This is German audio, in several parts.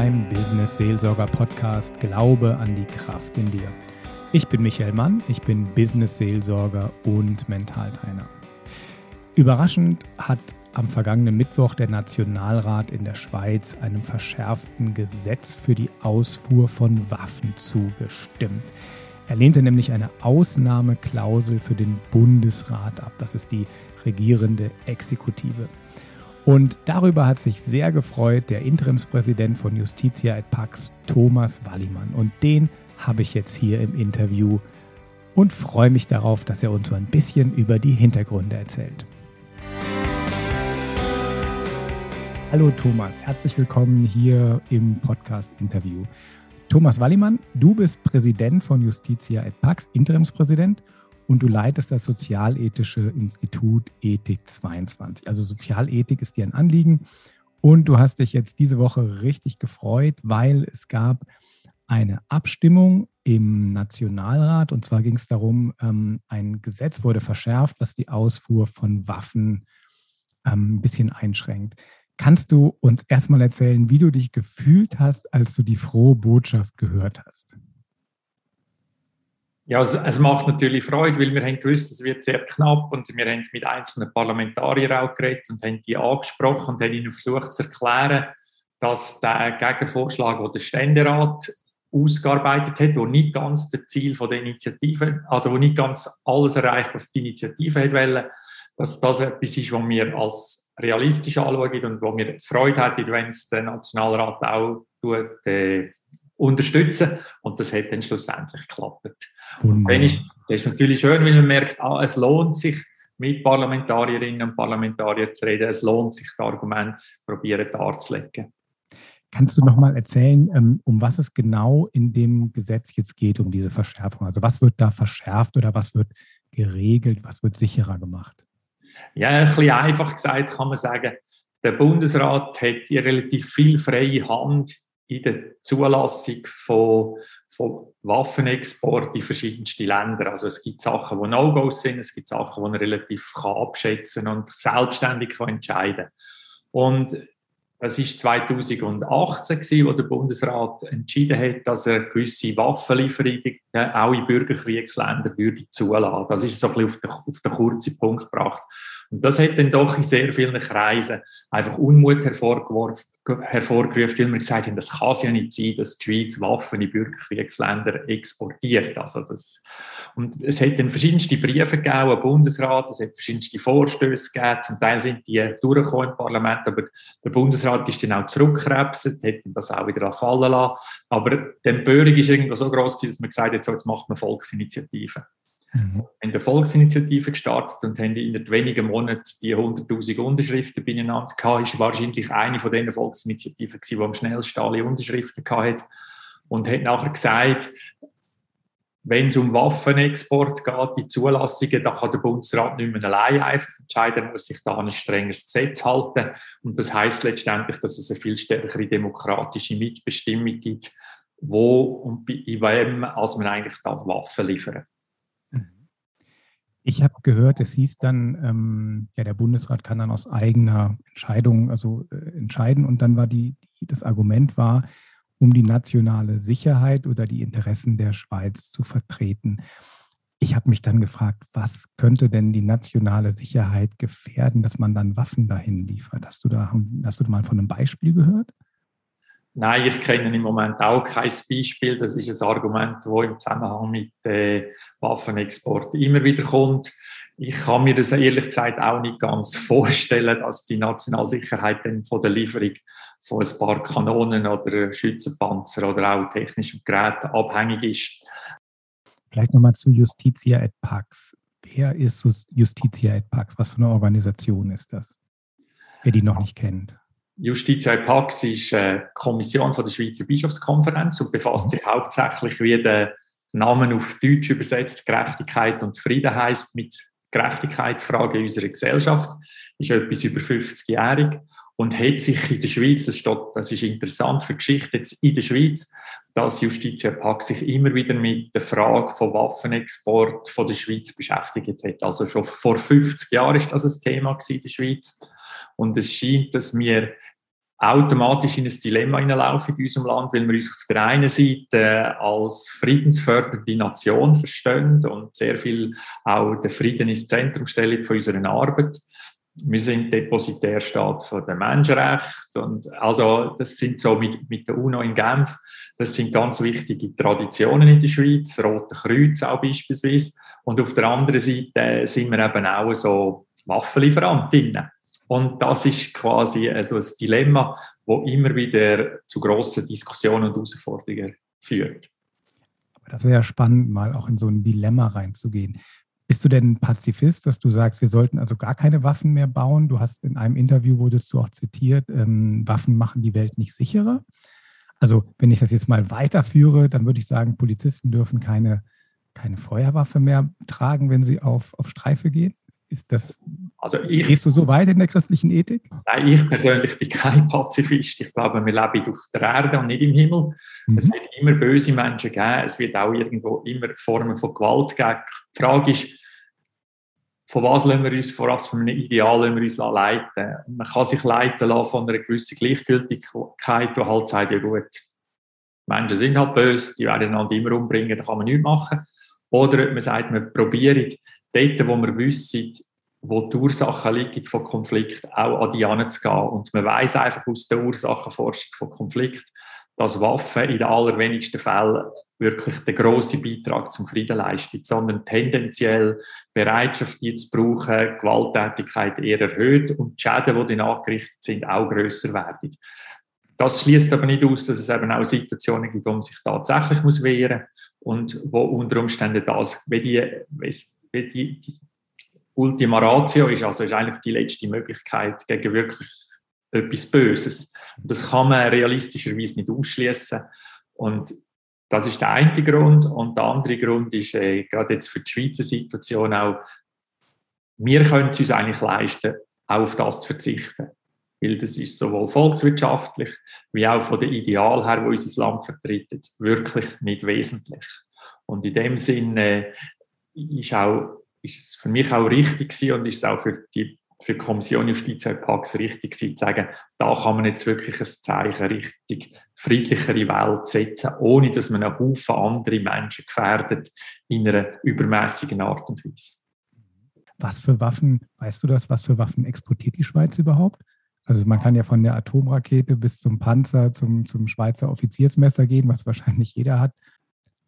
beim Business Seelsorger Podcast Glaube an die Kraft in dir. Ich bin Michael Mann, ich bin Business Seelsorger und Mentaltrainer. Überraschend hat am vergangenen Mittwoch der Nationalrat in der Schweiz einem verschärften Gesetz für die Ausfuhr von Waffen zugestimmt. Er lehnte nämlich eine Ausnahmeklausel für den Bundesrat ab. Das ist die regierende Exekutive. Und darüber hat sich sehr gefreut der Interimspräsident von Justitia et Pax, Thomas Wallimann. Und den habe ich jetzt hier im Interview und freue mich darauf, dass er uns so ein bisschen über die Hintergründe erzählt. Hallo Thomas, herzlich willkommen hier im Podcast-Interview. Thomas Wallimann, du bist Präsident von Justitia et Pax, Interimspräsident und du leitest das Sozialethische Institut Ethik 22. Also Sozialethik ist dir ein Anliegen und du hast dich jetzt diese Woche richtig gefreut, weil es gab eine Abstimmung im Nationalrat und zwar ging es darum, ähm, ein Gesetz wurde verschärft, was die Ausfuhr von Waffen ähm, ein bisschen einschränkt. Kannst du uns erstmal erzählen, wie du dich gefühlt hast, als du die frohe Botschaft gehört hast? Ja, es, es, macht natürlich Freude, weil wir haben gewusst, es wird sehr knapp und wir haben mit einzelnen Parlamentariern auch geredet und haben die angesprochen und haben ihnen versucht zu erklären, dass der Gegenvorschlag, den der Ständerat ausgearbeitet hat, wo nicht ganz das Ziel von der Initiative, also wo nicht ganz alles erreicht, was die Initiative hat wollen, dass das etwas ist, was wir als realistisch anschauen und wo wir Freude hätten, wenn es der Nationalrat auch tut, äh, unterstützen. Und das hat dann schlussendlich geklappt. Wenn ich, das ist natürlich schön, weil man merkt, ah, es lohnt sich, mit Parlamentarierinnen und Parlamentariern zu reden. Es lohnt sich, das Argument probieren darzulegen. Kannst du noch mal erzählen, ähm, um was es genau in dem Gesetz jetzt geht, um diese Verschärfung? Also was wird da verschärft oder was wird geregelt, was wird sicherer gemacht? Ja, ein bisschen einfach gesagt kann man sagen, der Bundesrat hat hier relativ viel freie Hand in der Zulassung von, von Waffenexport in verschiedenste Länder. Also es gibt Sachen, die No-Gos sind, es gibt Sachen, die man relativ kann abschätzen und selbstständig kann entscheiden Und das war 2018, gewesen, wo der Bundesrat entschieden hat, dass er gewisse Waffenlieferungen auch in Bürgerkriegsländer würde zulassen. Das ist so ein bisschen auf den, auf den kurzen Punkt gebracht. Und das hat dann doch in sehr vielen Kreisen einfach Unmut hervorgerufen, weil wir gesagt haben, das kann es ja nicht sein, dass die Schweiz Waffen in Bürgerkriegsländer exportiert. Also das, und es hat dann verschiedenste Briefe gegeben am Bundesrat, es hat verschiedenste Vorstöße gegeben, zum Teil sind die durchgekommen im Parlament, aber der Bundesrat ist dann auch zurückgekrebset, hat das auch wieder fallen lassen. Aber die Empörung ist irgendwo so groß, dass man gesagt hat, so, jetzt macht man Volksinitiative. Mhm. Wir haben eine Volksinitiative gestartet und haben in wenigen Monaten die 100.000 Unterschriften beieinander gehabt. Ist wahrscheinlich eine von den Volksinitiativen gewesen, die am schnellsten alle Unterschriften hatte. Und hat nachher gesagt, wenn es um Waffenexport geht, die Zulassungen, da kann der Bundesrat nicht mehr allein einfach entscheiden, er muss sich da an ein strenges Gesetz halten. Und das heißt letztendlich, dass es eine viel stärkere demokratische Mitbestimmung gibt, wo und bei wem als man eigentlich da Waffen liefern. Ich habe gehört, es hieß dann, ähm, ja, der Bundesrat kann dann aus eigener Entscheidung also äh, entscheiden. Und dann war die, die, das Argument war, um die nationale Sicherheit oder die Interessen der Schweiz zu vertreten. Ich habe mich dann gefragt, was könnte denn die nationale Sicherheit gefährden, dass man dann Waffen dahin liefert? Hast du da, hast du mal von einem Beispiel gehört? Nein, ich kenne im Moment auch kein Beispiel. Das ist ein Argument, das im Zusammenhang mit äh, Waffenexport immer wieder kommt. Ich kann mir das ehrlich gesagt auch nicht ganz vorstellen, dass die Nationalsicherheit dann von der Lieferung von ein paar Kanonen oder Schützenpanzer oder auch technischen Geräten abhängig ist. Vielleicht nochmal zu Justitia et Pax. Wer ist Justitia et Pax? Was für eine Organisation ist das? Wer die noch nicht kennt. Justitia Pax ist eine Kommission von der Schweizer Bischofskonferenz und befasst mhm. sich hauptsächlich, wie der Name auf Deutsch übersetzt, Gerechtigkeit und Frieden heißt, mit Gerechtigkeitsfragen in unserer Gesellschaft. Ist etwas über 50-jährig und hat sich in der Schweiz, das, steht, das ist interessant für die Geschichte jetzt in der Schweiz, dass Justitia Pax sich immer wieder mit der Frage von Waffenexport von der Schweiz beschäftigt hat. Also schon vor 50 Jahren ist das ein Thema in der Schweiz. Und es scheint, dass wir automatisch in ein Dilemma hineinlaufen in unserem Land, weil wir uns auf der einen Seite als friedensfördernde Nation verstehen und sehr viel auch der Frieden ins Zentrum stellen von unserer Arbeit. Wir sind Depositärstaat von den Menschenrechten und also das sind so mit, mit der UNO in Genf, das sind ganz wichtige Traditionen in der Schweiz, Rote Kreuz auch beispielsweise und auf der anderen Seite sind wir eben auch so Waffenlieferantinnen und das ist quasi also ein Dilemma, wo immer wieder zu grossen Diskussionen und Herausforderungen führt. Aber das wäre spannend, mal auch in so ein Dilemma reinzugehen. Bist du denn Pazifist, dass du sagst, wir sollten also gar keine Waffen mehr bauen? Du hast in einem Interview, wurdest du auch zitiert, ähm, Waffen machen die Welt nicht sicherer. Also wenn ich das jetzt mal weiterführe, dann würde ich sagen, Polizisten dürfen keine, keine Feuerwaffe mehr tragen, wenn sie auf, auf Streife gehen. Ist das, also ich, gehst du so weit in der christlichen Ethik? Nein, ich persönlich bin kein Pazifist. Ich glaube, wir leben auf der Erde und nicht im Himmel. Mhm. Es wird immer böse Menschen geben. Es wird auch irgendwo immer Formen von Gewalt geben. Die Frage ist, von was lassen wir uns, vor was für einem Ideal lassen wir uns leiten? Man kann sich leiten lassen von einer gewissen Gleichgültigkeit, die halt sagt, ja gut, Menschen sind halt böse, die werden einander immer umbringen, da kann man nichts machen. Oder man sagt, wir probieren dort, wo wir wissen, wo die Ursachen liegen von Konflikt, auch an die anzugehen. Und man weiß einfach aus der Ursachenforschung von Konflikt, dass Waffen in den allerwenigsten Fällen wirklich den grossen Beitrag zum Frieden leisten, sondern tendenziell Bereitschaft, die zu brauchen, Gewalttätigkeit eher erhöht und die Schäden, die dann angerichtet sind, auch grösser werden. Das schließt aber nicht aus, dass es eben auch Situationen gibt, wo man sich tatsächlich wehren muss und wo unter Umständen das, wie die, die, die Ultima Ratio ist, also ist eigentlich die letzte Möglichkeit gegen wirklich etwas Böses. Und das kann man realistischerweise nicht ausschließen. Und das ist der eine Grund. Und der andere Grund ist äh, gerade jetzt für die Schweizer Situation auch, wir können es uns eigentlich leisten, auch auf das zu verzichten. Weil das ist sowohl volkswirtschaftlich wie auch von dem Ideal her, wo unser Land vertritt, jetzt wirklich nicht wesentlich. Und in dem Sinne ist, auch, ist es für mich auch richtig gewesen und ist es auch für die, für die Kommission Justiz und Pax richtig gewesen, zu sagen, da kann man jetzt wirklich ein Zeichen richtig friedlichere Welt setzen, ohne dass man einen Haufen andere Menschen gefährdet in einer übermäßigen Art und Weise. Was für Waffen, weißt du das, was für Waffen exportiert die Schweiz überhaupt? Also man kann ja von der Atomrakete bis zum Panzer, zum, zum Schweizer Offiziersmesser gehen, was wahrscheinlich jeder hat.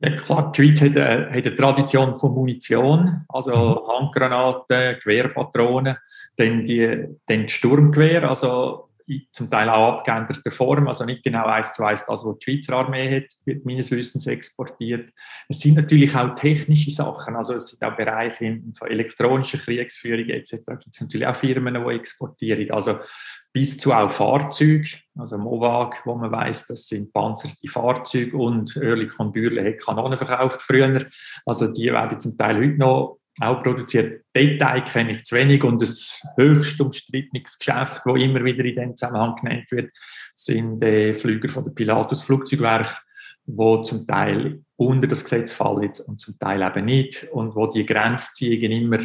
Ja, klar, die Schweiz hat eine, hat eine Tradition von Munition, also mhm. Handgranaten, Gewehrpatronen, dann die, dann die Sturmgewehr, also zum Teil auch abgeänderter Form, also nicht genau eins zu eins das, was die Schweizer Armee hat, wird meines Wissens exportiert. Es sind natürlich auch technische Sachen, also es sind auch Bereiche von elektronischer Kriegsführung etc. gibt es natürlich auch Firmen, die exportieren. Also bis zu auch Fahrzeuge, also Movag, wo man weiß, das sind panzerte Fahrzeuge und Oerlikon Bürle hat Kanonen verkauft früher. Also die werden zum Teil heute noch auch produziert. Detail kenne ich zu wenig und das höchst umstrittenes Geschäft, das immer wieder in diesem Zusammenhang genannt wird, sind äh, Flüger von der Pilatus Flugzeugwerk, wo zum Teil unter das Gesetz fallen und zum Teil eben nicht und wo die Grenzziehungen immer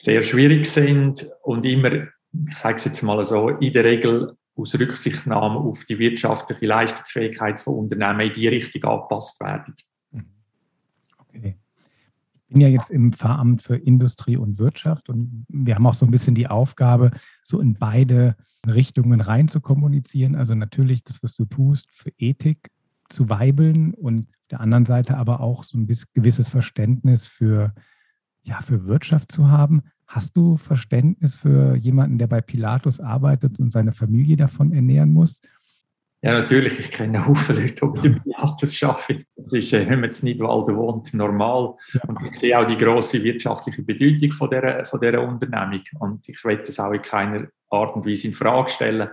sehr schwierig sind und immer ich sage es jetzt mal so, in der Regel aus Rücksichtnahme auf die wirtschaftliche Leistungsfähigkeit von Unternehmen in die Richtung angepasst werden. Mhm. Okay. Ich bin ja jetzt im Pfarramt für Industrie und Wirtschaft und wir haben auch so ein bisschen die Aufgabe, so in beide Richtungen rein zu kommunizieren. Also natürlich das, was du tust, für Ethik zu weibeln und der anderen Seite aber auch so ein gewisses Verständnis für, ja, für Wirtschaft zu haben. Hast du Verständnis für jemanden, der bei Pilatus arbeitet und seine Familie davon ernähren muss? Ja, natürlich. Ich kenne viele Leute, die bei Pilatus arbeiten. Das ist, äh, wenn man in Nidwalden wohnt, normal. Und ich sehe auch die grosse wirtschaftliche Bedeutung von dieser, von dieser Unternehmung. Und ich will das auch in keiner Art und Weise in Frage stellen.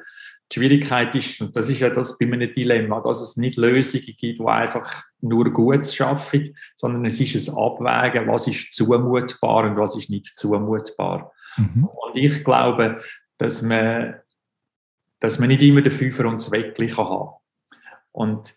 Die Schwierigkeit ist, und das ist ja das bei einem Dilemma, dass es nicht Lösungen gibt, die einfach nur Gutes schaffen, sondern es ist ein Abwägen, was ist zumutbar und was ist nicht zumutbar. Mhm. Und ich glaube, dass man, dass man nicht immer den Fünfer und das Weckli haben kann. Und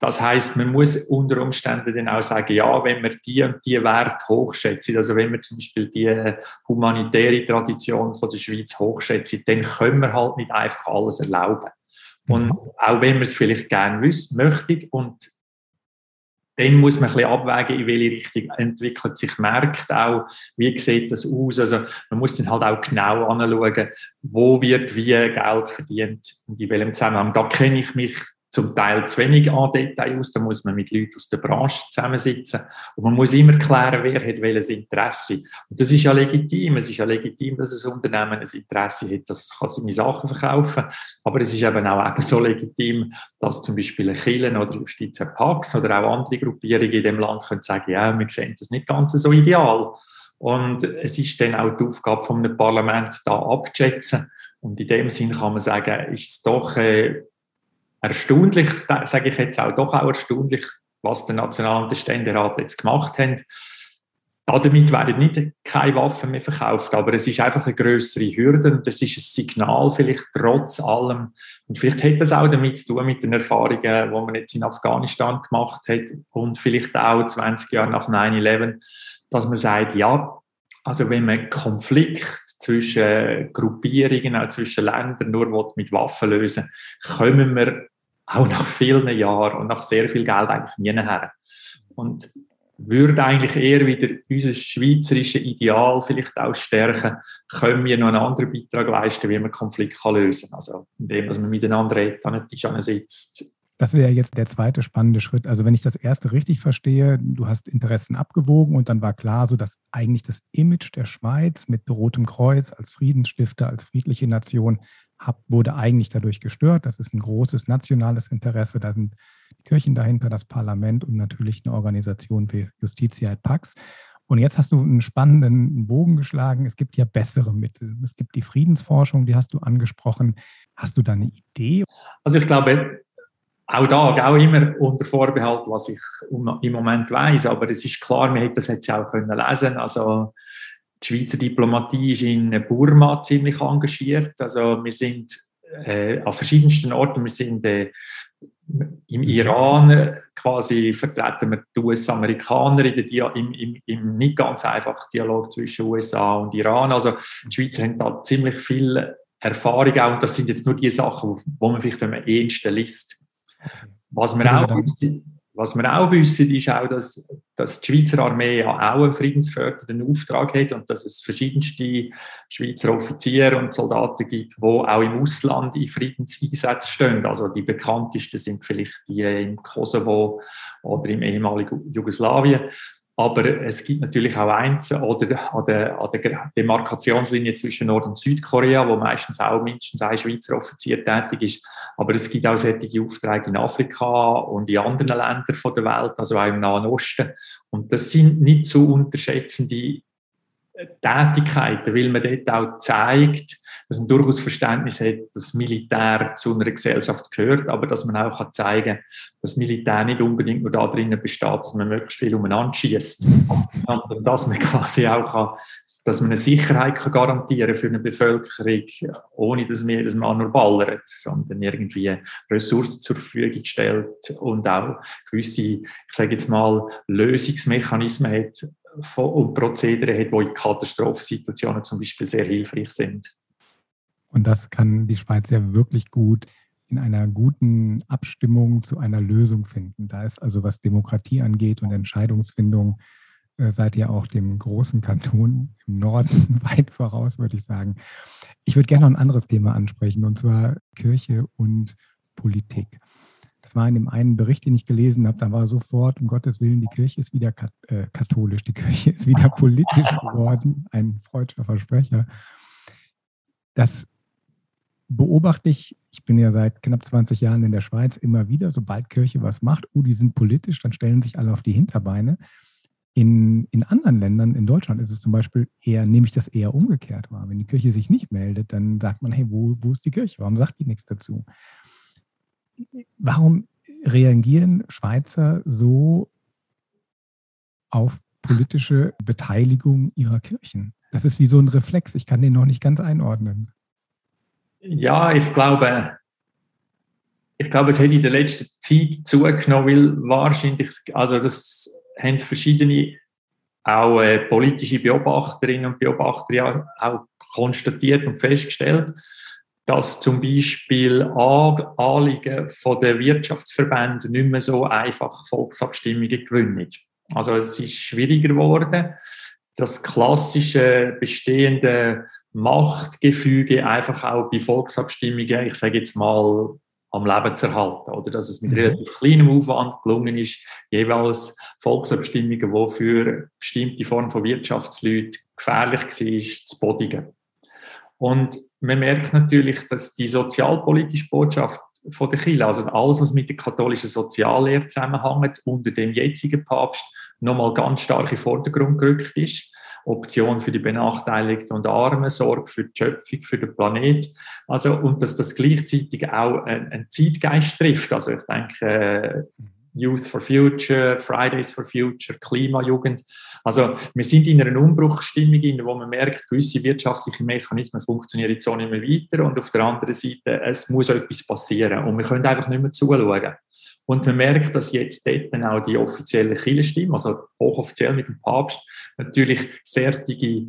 das heißt, man muss unter Umständen dann auch sagen, ja, wenn wir die und die Werte hochschätzen, also wenn wir zum Beispiel die humanitäre Tradition von der Schweiz hochschätzen, dann können wir halt nicht einfach alles erlauben. Und mhm. auch wenn wir es vielleicht gerne wissen, möchten und dann muss man ein bisschen abwägen, in welche Richtung entwickelt sich Märkte auch, wie sieht das aus. Also man muss dann halt auch genau anschauen, wo wird wie Geld verdient und in welchem Zusammenhang. Da kenne ich mich zum Teil zu wenig an Detail aus, da muss man mit Leuten aus der Branche zusammensitzen und man muss immer klären, wer hat welches Interesse. Und das ist ja legitim, es ist ja legitim, dass ein Unternehmen ein Interesse hat, dass es seine Sachen verkaufen kann, aber es ist eben auch so legitim, dass zum Beispiel Kirchen oder Justiz Pax oder auch andere Gruppierungen in dem Land können sagen, ja, wir sehen das nicht ganz so ideal. Und es ist dann auch die Aufgabe einem Parlament, da abzuschätzen. Und in dem Sinn kann man sagen, ist es doch äh, erstaunlich, sage ich jetzt auch, doch auch erstaunlich, was der National- und der Ständerat jetzt gemacht haben. Damit werden nicht keine Waffen mehr verkauft, aber es ist einfach eine größere Hürde und es ist ein Signal vielleicht trotz allem. Und vielleicht hat das auch damit zu tun mit den Erfahrungen, die man jetzt in Afghanistan gemacht hat und vielleicht auch 20 Jahre nach 9-11, dass man sagt, ja, also wenn man Konflikt zwischen Gruppierungen, auch zwischen Ländern nur mit Waffen lösen kommen wir auch nach vielen Jahren und nach sehr viel Geld eigentlich nie her. Und würde eigentlich eher wieder unser schweizerisches Ideal vielleicht auch stärken, können wir noch einen anderen Beitrag leisten, wie man Konflikt lösen kann. Also indem man miteinander redet, an den Tisch sitzt, das wäre jetzt der zweite spannende Schritt. Also wenn ich das erste richtig verstehe, du hast Interessen abgewogen und dann war klar, so dass eigentlich das Image der Schweiz mit Rotem Kreuz als Friedensstifter, als friedliche Nation wurde eigentlich dadurch gestört. Das ist ein großes nationales Interesse. Da sind die Kirchen dahinter, das Parlament und natürlich eine Organisation wie Justitia et Pax. Und jetzt hast du einen spannenden Bogen geschlagen. Es gibt ja bessere Mittel. Es gibt die Friedensforschung, die hast du angesprochen. Hast du da eine Idee? Also ich glaube, auch da, auch immer unter Vorbehalt, was ich im Moment weiß. Aber es ist klar, man hätte das jetzt auch können lesen. Also die Schweizer Diplomatie ist in Burma ziemlich engagiert. Also wir sind äh, an verschiedensten Orten. Wir sind äh, im Iran quasi vertreten wir die US-Amerikaner im, im, im, nicht ganz einfachen Dialog zwischen USA und Iran. Also die Schweizer haben da ziemlich viel Erfahrung auch und das sind jetzt nur die Sachen, wo man vielleicht am ehesten liest. Was wir, auch wissen, was wir auch wissen, ist auch, dass, dass die Schweizer Armee ja auch einen friedensfördernden Auftrag hat und dass es verschiedenste Schweizer Offiziere und Soldaten gibt, die auch im Ausland in Friedenseinsätzen stehen. Also die bekanntesten sind vielleicht die im Kosovo oder im ehemaligen Jugoslawien. Aber es gibt natürlich auch eins oder an der, an der Demarkationslinie zwischen Nord- und Südkorea, wo meistens auch mindestens ein Schweizer Offizier tätig ist. Aber es gibt auch solche Aufträge in Afrika und in anderen Ländern der Welt, also auch im Nahen Osten. Und das sind nicht zu unterschätzende Tätigkeiten, weil man dort auch zeigt, dass man durchaus Verständnis hat, dass Militär zu einer Gesellschaft gehört, aber dass man auch kann zeigen kann, dass Militär nicht unbedingt nur da drinnen besteht, dass man möglichst viel umeinander schießt, sondern dass man quasi auch kann, dass man eine Sicherheit kann garantieren für eine Bevölkerung, ohne dass man jedes Mal nur ballert, sondern irgendwie Ressourcen zur Verfügung stellt und auch gewisse, ich sage jetzt mal, Lösungsmechanismen hat, und Prozedere hat, die in Katastrophensituationen zum Beispiel sehr hilfreich sind. Und das kann die Schweiz ja wirklich gut in einer guten Abstimmung zu einer Lösung finden. Da ist also, was Demokratie angeht und Entscheidungsfindung, äh, seid ihr auch dem großen Kanton im Norden weit voraus, würde ich sagen. Ich würde gerne noch ein anderes Thema ansprechen, und zwar Kirche und Politik. Das war in dem einen Bericht, den ich gelesen habe, da war sofort, um Gottes Willen, die Kirche ist wieder äh, katholisch, die Kirche ist wieder politisch geworden, ein freudscher Versprecher. Das beobachte ich, ich bin ja seit knapp 20 Jahren in der Schweiz immer wieder, sobald Kirche was macht, oh, die sind politisch, dann stellen sich alle auf die Hinterbeine. In, in anderen Ländern, in Deutschland ist es zum Beispiel eher, nehme ich das eher umgekehrt wahr. Wenn die Kirche sich nicht meldet, dann sagt man, hey, wo, wo ist die Kirche? Warum sagt die nichts dazu? Warum reagieren Schweizer so auf politische Beteiligung ihrer Kirchen? Das ist wie so ein Reflex. Ich kann den noch nicht ganz einordnen. Ja, ich glaube, ich glaube, es hat in der letzten Zeit zugenommen, weil wahrscheinlich, also das haben verschiedene auch äh, politische Beobachterinnen und Beobachter ja auch konstatiert und festgestellt, dass zum Beispiel Anliegen von den Wirtschaftsverbänden nicht mehr so einfach Volksabstimmungen gewinnen. Also es ist schwieriger geworden, das klassische bestehende Machtgefüge einfach auch bei Volksabstimmungen, ich sage jetzt mal, am Leben zu erhalten. Oder dass es mit mhm. relativ kleinem Aufwand gelungen ist, jeweils Volksabstimmungen, die für bestimmte Formen von Wirtschaftsleuten gefährlich war, zu bodigen. Und man merkt natürlich, dass die sozialpolitische Botschaft von der Kirche, also alles, was mit der katholischen Soziallehre zusammenhängt, unter dem jetzigen Papst nochmal ganz stark in Vordergrund gerückt ist. Option für die Benachteiligten und Armen, Sorge für die Schöpfung, für den Planet. Also, und dass das gleichzeitig auch einen Zeitgeist trifft. Also, ich denke, äh, Youth for Future, Fridays for Future, Klimajugend. Also wir sind in einer Umbruchstimmung, in wo man merkt, gewisse wirtschaftliche Mechanismen funktionieren jetzt so nicht mehr weiter und auf der anderen Seite, es muss etwas passieren und wir können einfach nicht mehr zuschauen. Und man merkt, dass jetzt dort dann auch die offizielle Kirchenstimme, also hochoffiziell mit dem Papst, natürlich sertige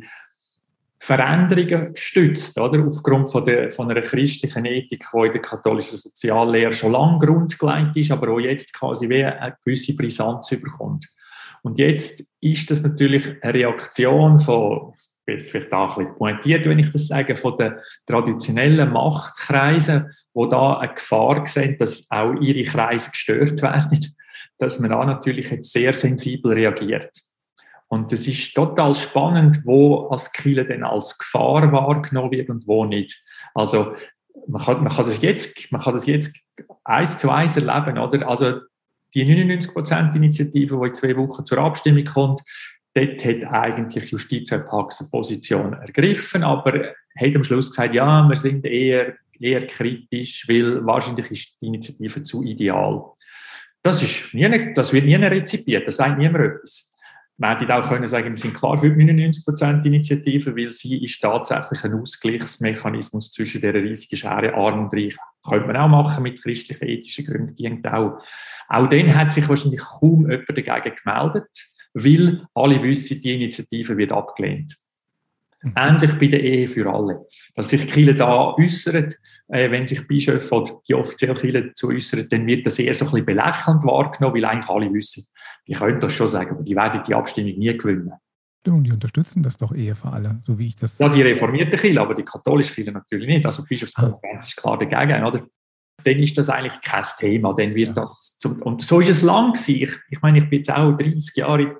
Veränderungen stützt, oder? Aufgrund von, der, von einer christlichen Ethik, die in der katholischen Soziallehre schon lange grundgelegt ist, aber auch jetzt quasi wie eine gewisse Brisanz überkommt. Und jetzt ist das natürlich eine Reaktion von, vielleicht auch ein bisschen pointiert, wenn ich das sage, von den traditionellen Machtkreisen, wo da eine Gefahr sehen, dass auch ihre Kreise gestört werden, dass man da natürlich jetzt sehr sensibel reagiert. Und es ist total spannend, wo als Kille denn als Gefahr wahrgenommen wird und wo nicht. Also man kann, man kann das jetzt, man kann das jetzt eins zu eins erleben, oder? Also die 99%-Initiative, die in zwei Wochen zur Abstimmung kommt, dort hat eigentlich Justiz eine Position ergriffen, aber hat am Schluss gesagt, ja, wir sind eher, eher kritisch, weil wahrscheinlich ist die Initiative zu ideal. Das, ist nie, das wird nie rezipiert, das sagt niemand etwas. Man hätte auch können sagen, wir sind klar für die 99% Initiative, weil sie ist tatsächlich ein Ausgleichsmechanismus zwischen der riesigen Schere arm und reich. Könnte man auch machen mit christlichen ethischen Gründen. Auch. auch dann hat sich wahrscheinlich kaum jemand dagegen gemeldet, weil alle wissen, die Initiative wird abgelehnt. Mhm. Ähnlich bei der Ehe für alle. Dass sich Kirche da äußert, äh, wenn sich Bischöfe oder die offizielle Kirche dazu äußern, dann wird das eher so ein bisschen belächelnd wahrgenommen, weil eigentlich alle wissen, die können das schon sagen, aber die werden die Abstimmung nie gewinnen. Und die unterstützen das doch eher für alle, so wie ich das. Ja, die reformierte Kirche, aber die katholische Kirche natürlich nicht. Also die Bischofskonferenz ah. ist klar dagegen, oder? Dann ist das eigentlich kein Thema, dann wird ja. das zum, und so ist es lang gewesen. Ich, ich meine, ich bin jetzt auch 30 Jahre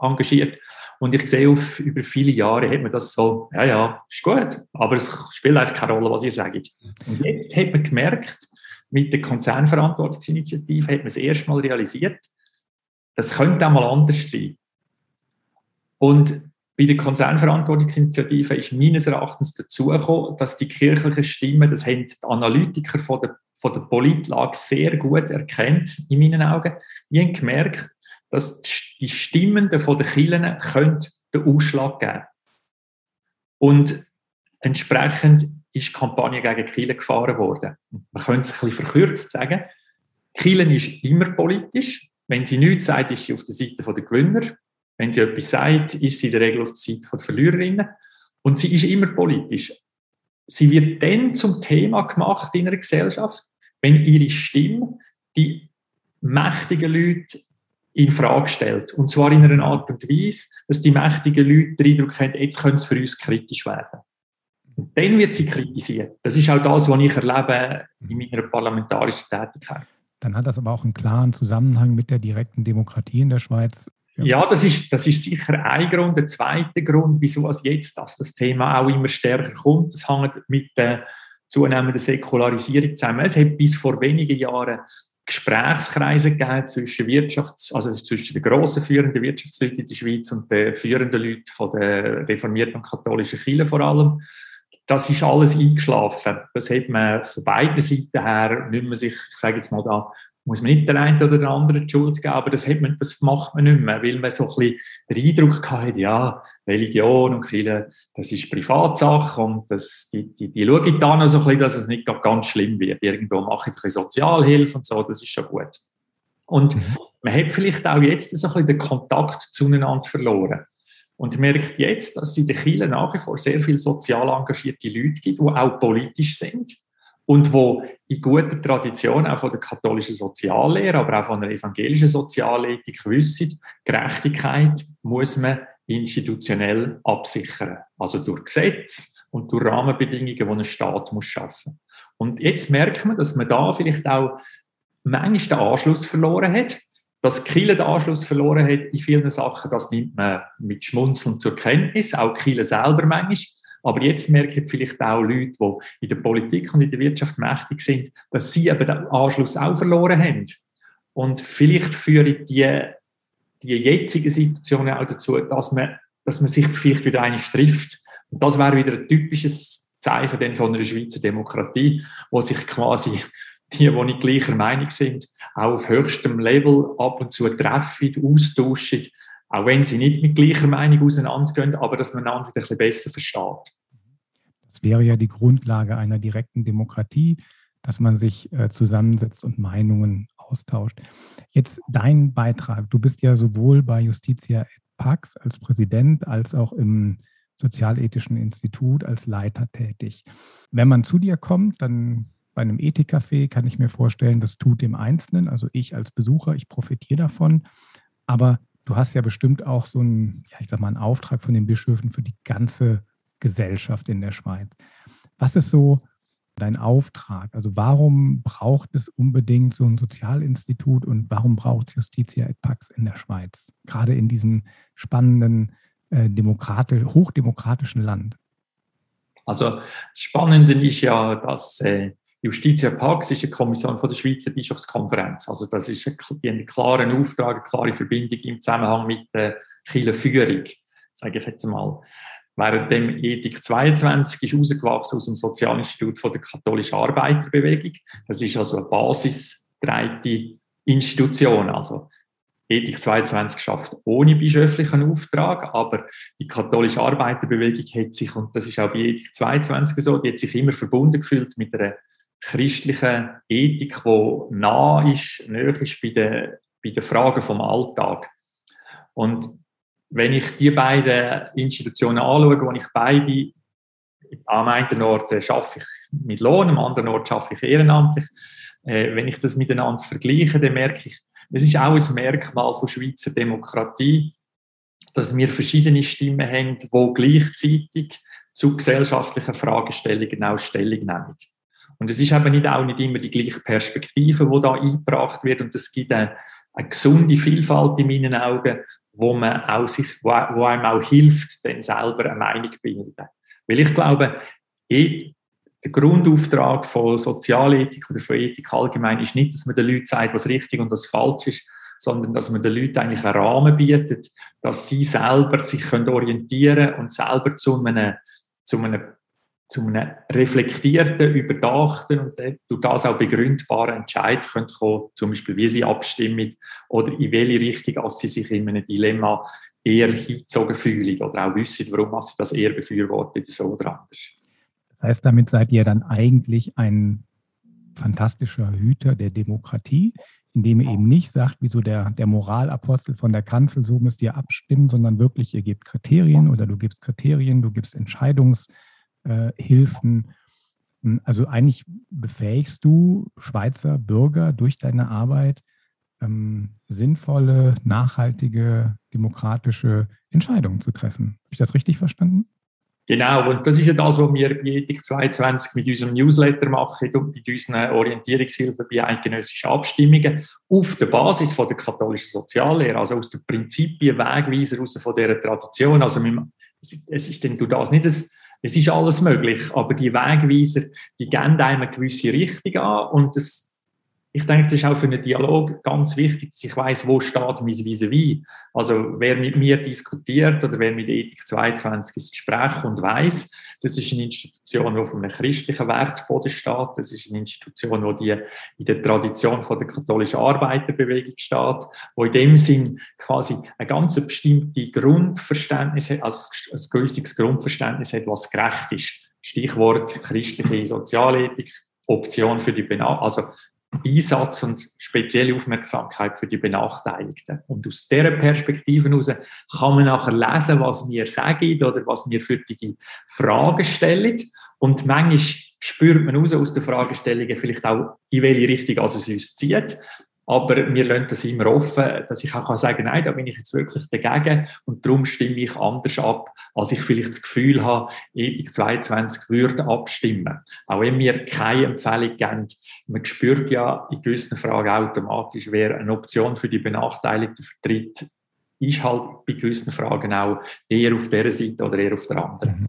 engagiert und ich sehe, auf, über viele Jahre hat man das so, ja, ja, ist gut, aber es spielt eigentlich keine Rolle, was ihr sagt. Und jetzt hat man gemerkt, mit der Konzernverantwortungsinitiative hat man es erstmal realisiert, das könnte auch mal anders sein. Und bei der Konzernverantwortungsinitiative ist meines Erachtens dazugekommen, dass die kirchlichen Stimmen, das haben die Analytiker von der, von der Politlage sehr gut erkannt, in meinen Augen. Die haben gemerkt, dass die Stimmenden den Kirchen den Ausschlag geben Und entsprechend ist die Kampagne gegen Kirchen gefahren worden. Man könnte es ein bisschen verkürzt sagen. Kirchen ist immer politisch. Wenn sie nichts sagt, ist sie auf der Seite der Gewinner. Wenn sie etwas sagt, ist sie in der Regel auf der Seite der Verliererinnen. Und sie ist immer politisch. Sie wird dann zum Thema gemacht in einer Gesellschaft, wenn ihre Stimme die mächtigen Leute in Frage stellt. Und zwar in einer Art und Weise, dass die mächtigen Leute den Eindruck haben, jetzt könnte es für uns kritisch werden. Und dann wird sie kritisiert. Das ist auch das, was ich erlebe in meiner parlamentarischen Tätigkeit. Dann hat das aber auch einen klaren Zusammenhang mit der direkten Demokratie in der Schweiz. Ja, ja das, ist, das ist sicher ein Grund. Der zweite Grund, wieso es jetzt dass das Thema auch immer stärker kommt, das hängt mit der zunehmenden Säkularisierung zusammen. Es hat bis vor wenigen Jahren Gesprächskreise gegeben zwischen Wirtschafts-, also zwischen den grossen führenden Wirtschaftsleuten in der Schweiz und den führenden Leuten von der reformierten und katholischen Kirche vor allem. Das ist alles eingeschlafen. Das hat man von beiden Seiten her nicht mehr sich, ich sage jetzt mal da, muss man nicht der einen oder der anderen die Schuld geben, aber das, hat man, das macht man nicht mehr, weil man so ein bisschen den Eindruck hat, ja, Religion und Kirche, das ist Privatsache und das, die, die, die schauen da noch so ein bisschen, dass es nicht ganz schlimm wird. Irgendwo mache ich ein bisschen Sozialhilfe und so, das ist schon gut. Und mhm. man hat vielleicht auch jetzt so ein bisschen den Kontakt zueinander verloren. Und merkt jetzt, dass es in der Kirche nach wie vor sehr viele sozial engagierte Leute gibt, die auch politisch sind und wo in guter Tradition auch von der katholischen Soziallehre, aber auch von der evangelischen Sozialethik wissen, Gerechtigkeit muss man institutionell absichern. Also durch Gesetz und durch Rahmenbedingungen, die ein Staat muss schaffen Und jetzt merkt man, dass man da vielleicht auch manchmal den Anschluss verloren hat. Dass Kiel den Anschluss verloren hat in vielen Sachen, das nimmt man mit Schmunzeln zur Kenntnis, auch Kiel selber manchmal. Aber jetzt merken vielleicht auch Leute, die in der Politik und in der Wirtschaft mächtig sind, dass sie eben den Anschluss auch verloren haben. Und vielleicht führen die, die jetzigen Situationen auch dazu, dass man, dass man sich vielleicht wieder eine trifft. Und das wäre wieder ein typisches Zeichen dann von einer Schweizer Demokratie, wo sich quasi die, die nicht gleicher Meinung sind, auch auf höchstem Level ab und zu treffen, austauschen auch wenn sie nicht mit gleicher Meinung auseinandergehen, aber dass man einander wieder ein bisschen besser versteht. Das wäre ja die Grundlage einer direkten Demokratie, dass man sich äh, zusammensetzt und Meinungen austauscht. Jetzt dein Beitrag. Du bist ja sowohl bei Justitia et Pax als Präsident als auch im Sozialethischen Institut als Leiter tätig. Wenn man zu dir kommt, dann bei einem Ethikcafé kann ich mir vorstellen, das tut dem Einzelnen, also ich als Besucher, ich profitiere davon. Aber Du hast ja bestimmt auch so einen, ja, ich sag mal, einen Auftrag von den Bischöfen für die ganze Gesellschaft in der Schweiz. Was ist so dein Auftrag? Also warum braucht es unbedingt so ein Sozialinstitut und warum braucht es Justitia et Pax in der Schweiz? Gerade in diesem spannenden, äh, demokratisch, hochdemokratischen Land. Also das Spannende ist ja, dass äh, Justitia Pax ist eine Kommission von der Schweizer Bischofskonferenz. Also das ist eine, die einen klaren Auftrag, eine klare Verbindung im Zusammenhang mit der Kirchenführung, sage ich jetzt mal. Während dem Ethik 22 ist herausgewachsen aus dem Sozialinstitut von der katholischen Arbeiterbewegung. Das ist also eine basisbreite Institution. Also Ethik 22 schafft ohne bischöflichen Auftrag, aber die katholische Arbeiterbewegung hat sich, und das ist auch bei Ethik 22 so, die hat sich immer verbunden gefühlt mit einer christlichen Ethik, die nah ist, näher ist bei den, bei den Fragen vom Alltag. Und wenn ich die beiden Institutionen anschaue, wo ich beide am einen Ort schaffe ich mit Lohn, am anderen Ort schaffe ich ehrenamtlich. Äh, wenn ich das miteinander vergleiche, dann merke ich, es ist auch ein Merkmal von Schweizer Demokratie, dass wir verschiedene Stimmen haben, die gleichzeitig zu gesellschaftlichen Fragestellungen auch Stellung nehmen. Und es ist eben nicht auch nicht immer die gleiche Perspektive, die da eingebracht wird. Und es gibt eine, eine gesunde Vielfalt in meinen Augen, wo man auch sich, wo, wo einem auch hilft, dann selber eine Meinung zu bilden. Weil ich glaube, eh, der Grundauftrag von Sozialethik oder von Ethik allgemein ist nicht, dass man den Leuten sagt, was richtig und was falsch ist, sondern dass man den Leuten eigentlich einen Rahmen bietet, dass sie selber sich können orientieren und selber zu einem, zu einem zu einem reflektierten, überdachten und durch das auch begründbaren Entscheid können kommen, zum Beispiel wie sie abstimmen oder in welche Richtung als sie sich in einem Dilemma eher hingezogen fühlen oder auch wissen, warum sie das eher befürworten so oder anders. Das heißt, damit seid ihr dann eigentlich ein fantastischer Hüter der Demokratie, indem ihr eben nicht sagt, wie so der, der Moralapostel von der Kanzel, so müsst ihr abstimmen, sondern wirklich, ihr gebt Kriterien oder du gibst Kriterien, du gibst Entscheidungs- äh, Hilfen. Hm, also eigentlich befähigst du Schweizer Bürger durch deine Arbeit, ähm, sinnvolle, nachhaltige, demokratische Entscheidungen zu treffen. Habe ich das richtig verstanden? Genau, und das ist ja das, was wir bei Ethik 22 mit unserem Newsletter machen und mit unseren Orientierungshilfen bei eidgenössischen Abstimmungen auf der Basis von der katholischen Soziallehre, also aus den Prinzipien, Wegweiser aus von dieser Tradition. Also es ist denn du das nicht ein es ist alles möglich, aber die Wegweiser, die geben einem eine gewisse Richtung an und das, ich denke, das ist auch für einen Dialog ganz wichtig, dass ich weiß, wo steht mein vis-à-vis. Also wer mit mir diskutiert oder wer mit Ethik 22 ins Gespräch kommt, weiß, das ist eine Institution, die auf einem christlichen Wertboden steht. Das ist eine Institution, die in der Tradition von der katholischen Arbeiterbewegung steht, wo in dem Sinn quasi ein ganz bestimmtes Grundverständnis hat, also ein gewisses Grundverständnis hat, was gerecht ist. Stichwort christliche Sozialethik, Option für die Benachbarten, also Einsatz und spezielle Aufmerksamkeit für die Benachteiligten. Und aus dieser Perspektive heraus kann man nachher lesen, was wir sagen oder was wir für die Fragen stellen. Und manchmal spürt man aus den Fragestellungen vielleicht auch, in welche Richtung es uns zieht. Aber wir lassen das immer offen, dass ich auch sagen kann, nein, da bin ich jetzt wirklich dagegen und darum stimme ich anders ab, als ich vielleicht das Gefühl habe, Ethik 22 würde abstimmen. Auch wenn wir keine Empfehlung geben, man spürt ja in gewissen Fragen automatisch, wer eine Option für die Benachteiligten vertritt, ist halt bei gewissen Fragen auch eher auf der Seite oder eher auf der anderen. Mhm.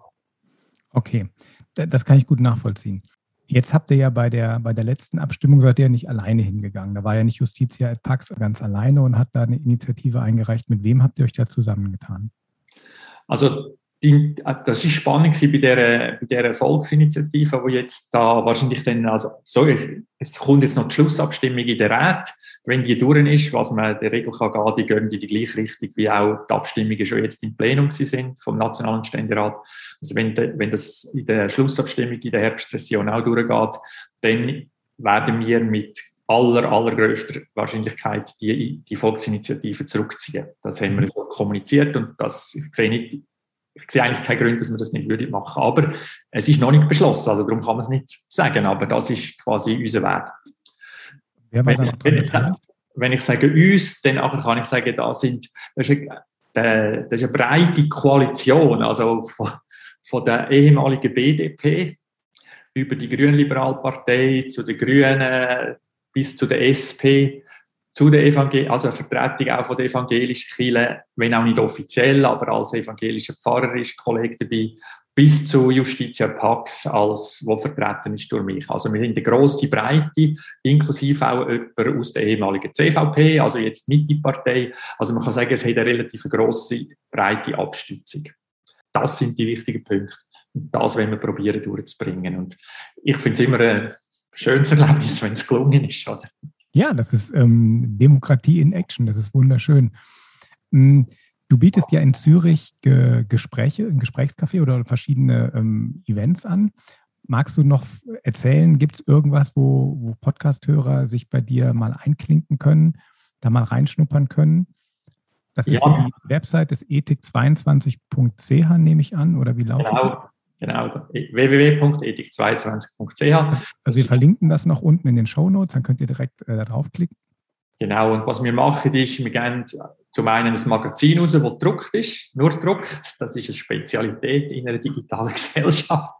Okay, das kann ich gut nachvollziehen. Jetzt habt ihr ja bei der, bei der letzten Abstimmung seid ihr ja nicht alleine hingegangen. Da war ja nicht Justitia et Pax ganz alleine und hat da eine Initiative eingereicht. Mit wem habt ihr euch da zusammengetan? Also die, das ist spannend bei der, bei der Volksinitiative, wo jetzt da wahrscheinlich dann, also so, es, es kommt jetzt noch die Schlussabstimmung in der Rat wenn die durch ist, was man der Regel kann gehen, die gehen in die gleiche Richtung, wie auch die Abstimmungen schon jetzt im Plenum sind vom Nationalen Ständerat. Also wenn, de, wenn das in der Schlussabstimmung in der Herbstsession auch durchgeht, dann werden wir mit aller, allergrößter Wahrscheinlichkeit die, die Volksinitiative zurückziehen. Das haben wir so kommuniziert und das, ich sehe nicht, ich sehe eigentlich keinen Grund, dass wir das nicht würde machen. Aber es ist noch nicht beschlossen, also darum kann man es nicht sagen, aber das ist quasi unser Weg. Wer war wenn, da wenn, ich, wenn ich sage uns, dann kann ich sagen, da sind, das ist eine, das ist eine breite Koalition, also von, von der ehemaligen BDP über die Grünliberalpartei zu den Grünen bis zu der SP, zu der Evangel also eine Vertretung auch von der evangelischen Kirche, wenn auch nicht offiziell, aber als evangelischer Pfarrer ist ein Kollege dabei bis zu Justitia Pax, als, wo vertreten ist durch mich. Also wir haben eine grosse Breite, inklusive auch jemand aus der ehemaligen CVP, also jetzt Mitte-Partei. Also man kann sagen, es hat eine relativ grosse, breite Abstützung. Das sind die wichtigen Punkte. Und das wollen wir probieren durchzubringen. Und ich finde es immer ein schönes Erlebnis, wenn es gelungen ist. Oder? Ja, das ist ähm, Demokratie in Action. Das ist wunderschön. Mhm. Du bietest ja in Zürich Ge Gespräche, ein Gesprächscafé oder verschiedene ähm, Events an. Magst du noch erzählen, gibt es irgendwas, wo, wo Podcast-Hörer sich bei dir mal einklinken können, da mal reinschnuppern können? Das ist ja. die Website des ethik22.ch, nehme ich an, oder wie lautet Genau, genau. www.ethik22.ch. Also wir verlinken das noch unten in den Show Notes, dann könnt ihr direkt äh, da draufklicken. Genau, und was wir machen ist, wir geben zum einen ein Magazin raus, das gedruckt ist, nur gedruckt. Das ist eine Spezialität in einer digitalen Gesellschaft.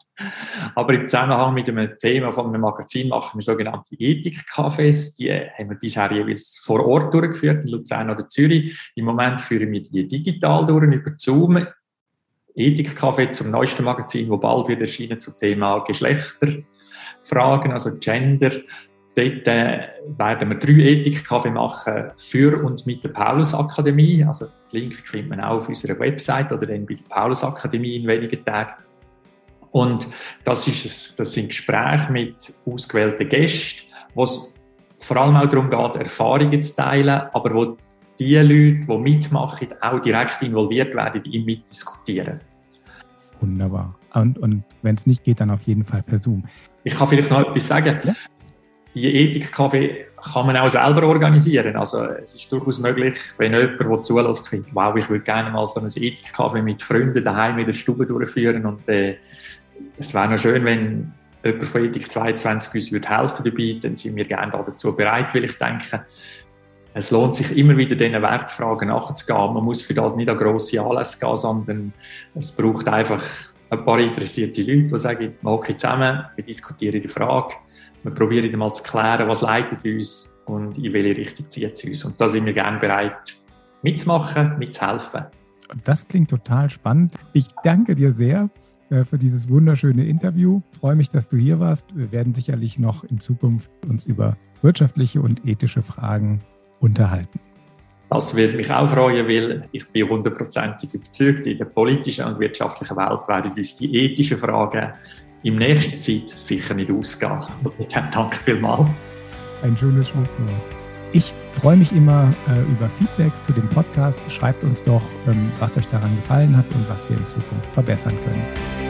Aber im Zusammenhang mit einem Thema von einem Magazin machen wir sogenannte Ethik-Cafés. Die haben wir bisher jeweils vor Ort durchgeführt, in Luzern oder Zürich. Im Moment führen wir die digital durch, über Zoom. Ethik-Café zum neuesten Magazin, wo bald wieder erscheinen zum Thema Geschlechterfragen, also Gender. Dort äh, werden wir drei Ethik-Kaffee machen für und mit der Paulus-Akademie. Also den Link findet man auch auf unserer Website oder dann bei der Paulus-Akademie in wenigen Tagen. Und das, ist das sind Gespräche mit ausgewählten Gästen, wo es vor allem auch darum geht, Erfahrungen zu teilen, aber wo die Leute, die mitmachen, auch direkt involviert werden, im Mitdiskutieren. Wunderbar. Und, und wenn es nicht geht, dann auf jeden Fall per Zoom. Ich kann vielleicht noch etwas sagen. Ja? Die Ethik-Kaffee kann man auch selber organisieren. Also es ist durchaus möglich, wenn jemand, der zulässt, findet, wow, ich würde gerne mal so ein Ethik-Kaffee mit Freunden daheim in der Stube durchführen und äh, es wäre noch schön, wenn jemand von Ethik 22 uns würde helfen dabei, dann sind wir gerne dazu bereit, weil ich denke, es lohnt sich immer wieder diesen Wertfragen nachzugehen. Man muss für das nicht an grosse Anlässe gehen, sondern es braucht einfach ein paar interessierte Leute, die sagen, wir hocken zusammen, wir diskutieren die Frage wir probieren mal zu klären, was leitet uns und in welche Richtung zieht es uns. Und da sind wir gerne bereit, mitzumachen, mitzuhelfen. Das klingt total spannend. Ich danke dir sehr äh, für dieses wunderschöne Interview. Ich freue mich, dass du hier warst. Wir werden sicherlich noch in Zukunft uns über wirtschaftliche und ethische Fragen unterhalten. Das würde mich auch freuen, weil ich bin hundertprozentig überzeugt, in der politischen und wirtschaftlichen Welt werden uns die ethischen Fragen in nächster Zeit sicher nicht ausgehen. danke vielmals. Ein schönes Schlusswort. Ich freue mich immer äh, über Feedbacks zu dem Podcast. Schreibt uns doch, ähm, was euch daran gefallen hat und was wir in Zukunft verbessern können.